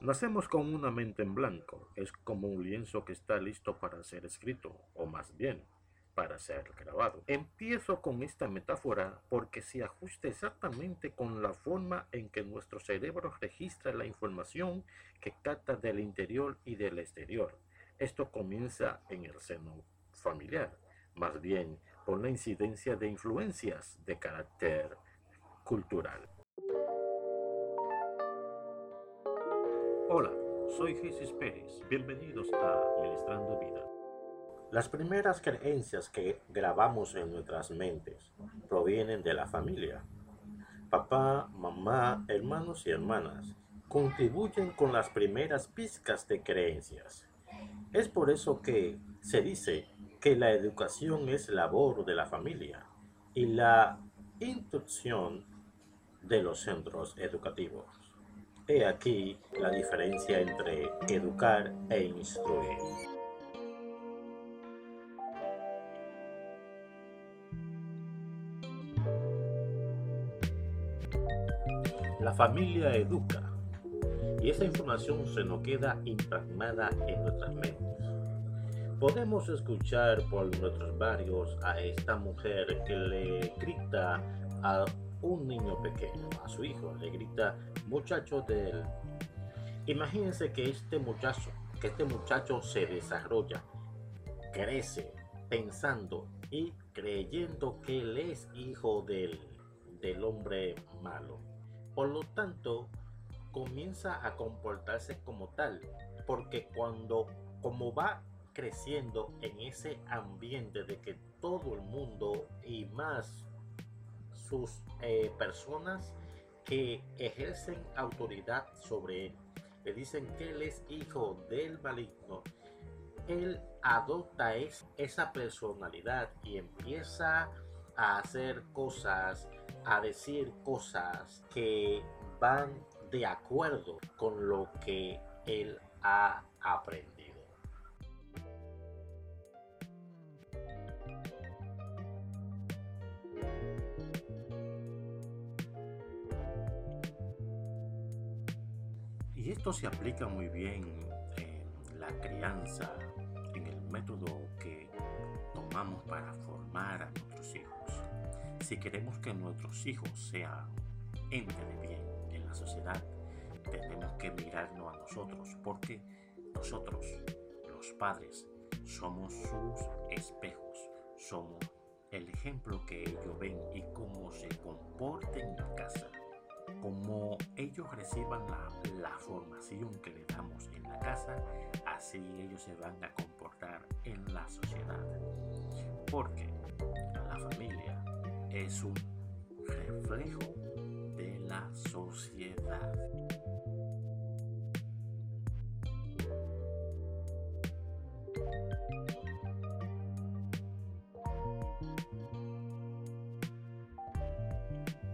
Nacemos con una mente en blanco, es como un lienzo que está listo para ser escrito, o más bien, para ser grabado. Empiezo con esta metáfora porque se ajusta exactamente con la forma en que nuestro cerebro registra la información que capta del interior y del exterior. Esto comienza en el seno familiar, más bien por la incidencia de influencias de carácter cultural. Hola, soy Jesús Pérez. Bienvenidos a Ministrando Vida. Las primeras creencias que grabamos en nuestras mentes provienen de la familia. Papá, mamá, hermanos y hermanas contribuyen con las primeras pizcas de creencias. Es por eso que se dice que la educación es labor de la familia y la instrucción de los centros educativos. He aquí la diferencia entre educar e instruir. La familia educa y esa información se nos queda impregnada en nuestras mentes. Podemos escuchar por nuestros barrios a esta mujer que le grita a un niño pequeño, a su hijo, le grita, muchacho de él. Imagínense que este muchacho, que este muchacho se desarrolla, crece pensando y creyendo que él es hijo del, del hombre malo. Por lo tanto, comienza a comportarse como tal, porque cuando, como va creciendo en ese ambiente de que todo el mundo y más sus eh, personas que ejercen autoridad sobre él. Le dicen que él es hijo del maligno. Él adopta es, esa personalidad y empieza a hacer cosas, a decir cosas que van de acuerdo con lo que él ha aprendido. Esto se aplica muy bien en la crianza, en el método que tomamos para formar a nuestros hijos. Si queremos que nuestros hijos sean ente de bien en la sociedad, tenemos que mirarnos a nosotros, porque nosotros, los padres, somos sus espejos, somos el ejemplo que ellos ven y cómo se comporten en la casa como ellos reciban la, formación que le damos en la casa, así ellos se van a comportar en la sociedad. Porque la familia es un reflejo de la sociedad.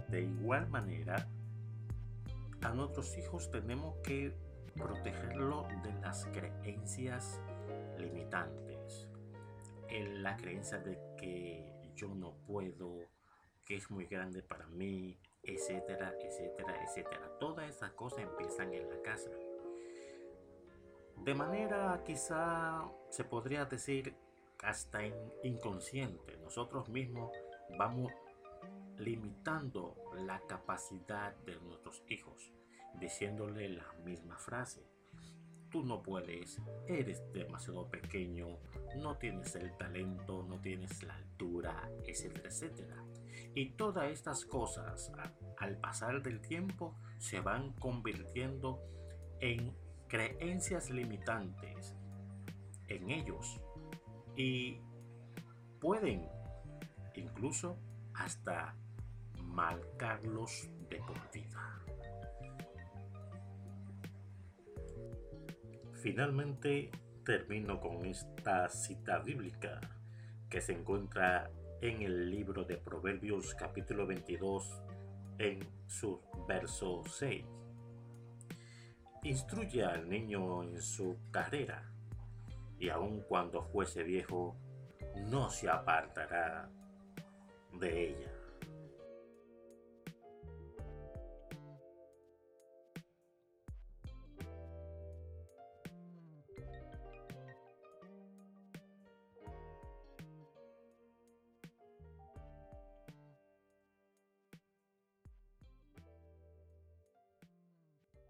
De igual manera, a nuestros hijos tenemos que protegerlo de las creencias limitantes. En la creencia de que yo no puedo, que es muy grande para mí, etcétera, etcétera, etcétera. Todas esas cosas empiezan en la casa. De manera quizá se podría decir hasta inconsciente. Nosotros mismos vamos limitando la capacidad de nuestros hijos, diciéndole la misma frase. Tú no puedes, eres demasiado pequeño, no tienes el talento, no tienes la altura, etcétera, etcétera. Y todas estas cosas, al pasar del tiempo, se van convirtiendo en creencias limitantes en ellos y pueden incluso hasta marcarlos de por vida. Finalmente termino con esta cita bíblica que se encuentra en el libro de Proverbios capítulo 22 en su verso 6. Instruye al niño en su carrera y aun cuando fuese viejo no se apartará de ella.